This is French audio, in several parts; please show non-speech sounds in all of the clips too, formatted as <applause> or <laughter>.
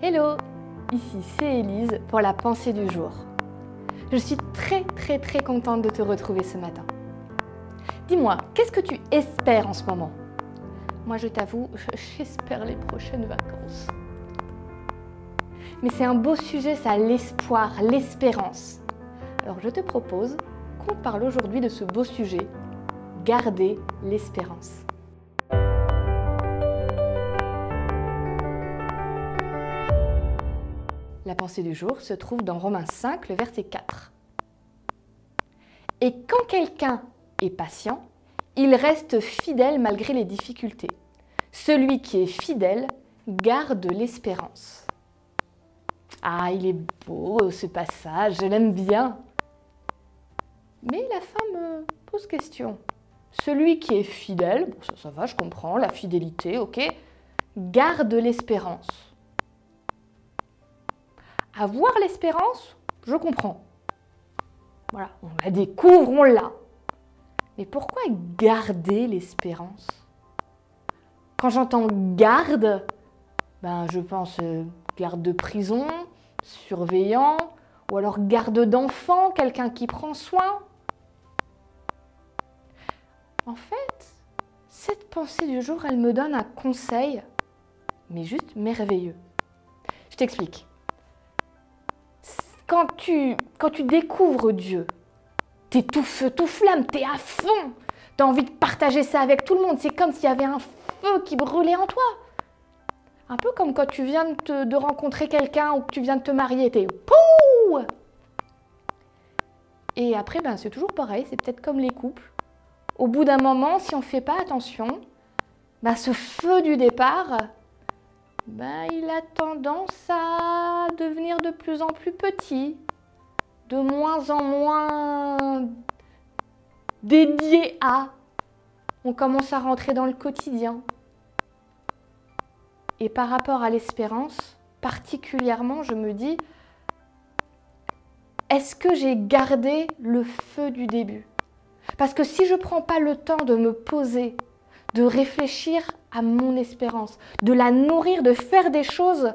Hello, ici c'est Élise pour la pensée du jour. Je suis très très très contente de te retrouver ce matin. Dis-moi, qu'est-ce que tu espères en ce moment? Moi je t'avoue, <laughs> j'espère les prochaines vacances. Mais c'est un beau sujet ça, l'espoir, l'espérance. Alors je te propose qu'on parle aujourd'hui de ce beau sujet, garder l'espérance. La pensée du jour se trouve dans Romains 5, le verset 4. Et quand quelqu'un est patient, il reste fidèle malgré les difficultés. Celui qui est fidèle garde l'espérance. Ah, il est beau ce passage, je l'aime bien. Mais la fin me pose question. Celui qui est fidèle, bon, ça va, je comprends, la fidélité, ok, garde l'espérance. Avoir l'espérance, je comprends. Voilà, on la découvre, on l'a. Mais pourquoi garder l'espérance? Quand j'entends garde, ben je pense euh, garde de prison, surveillant, ou alors garde d'enfant, quelqu'un qui prend soin. En fait, cette pensée du jour, elle me donne un conseil, mais juste merveilleux. Je t'explique quand tu, découvres Dieu, t'es tout feu, tout flamme, t'es à fond. T'as envie de partager ça avec tout le monde. C'est comme s'il y avait un feu qui brûlait en toi. Un peu comme quand tu viens de, de rencontrer quelqu'un ou que tu viens de te marier, t'es pouh Et après, ben, c'est toujours pareil, c'est peut-être comme les couples. Au bout d'un moment, si on ne fait pas attention, ben, ce feu du départ, ben, il a tendance à devenir de plus en plus petit, de moins en moins dédié à. On commence à rentrer dans le quotidien. Et par rapport à l'espérance, particulièrement, je me dis, est-ce que j'ai gardé le feu du début? Parce que si je ne prends pas le temps de me poser de réfléchir à mon espérance, de la nourrir, de faire des choses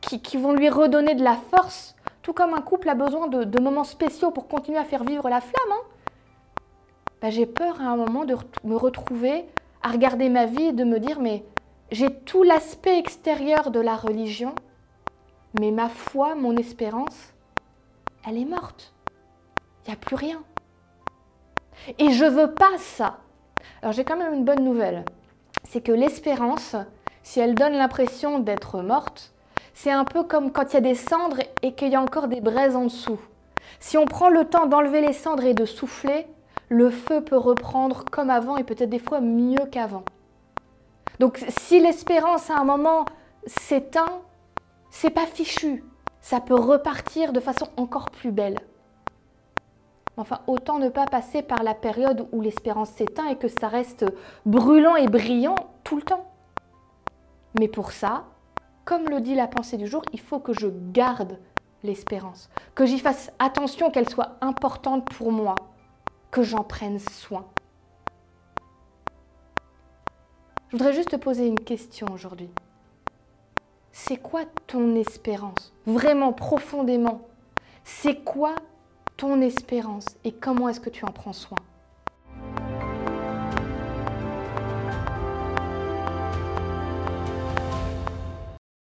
qui, vont lui redonner de la force, tout comme un couple a besoin de, moments spéciaux pour continuer à faire vivre la flamme. Bah, j'ai peur à un moment de me retrouver à regarder ma vie et de me dire mais j'ai tout l'aspect extérieur de la religion, mais ma foi, mon espérance, elle est morte. Il n'y a plus rien. Et je veux pas ça. Alors j'ai quand même une bonne nouvelle. C'est que l'espérance, si elle donne l'impression d'être morte, c'est un peu comme quand il y a des cendres et qu'il y a encore des braises en dessous. Si on prend le temps d'enlever les cendres et de souffler, le feu peut reprendre comme avant et peut-être des fois mieux qu'avant. Donc si l'espérance à un moment s'éteint, c'est pas fichu. Ça peut repartir de façon encore plus belle. Enfin, autant ne pas passer par la période où l'espérance s'éteint et que ça reste brûlant et brillant tout le temps. Mais pour ça, comme le dit la pensée du jour, il faut que je garde l'espérance, que j'y fasse attention, qu'elle soit importante pour moi, que j'en prenne soin. Je voudrais juste te poser une question aujourd'hui. C'est quoi ton espérance? Vraiment, profondément. C'est quoi ton espérance et comment est-ce que tu en prends soin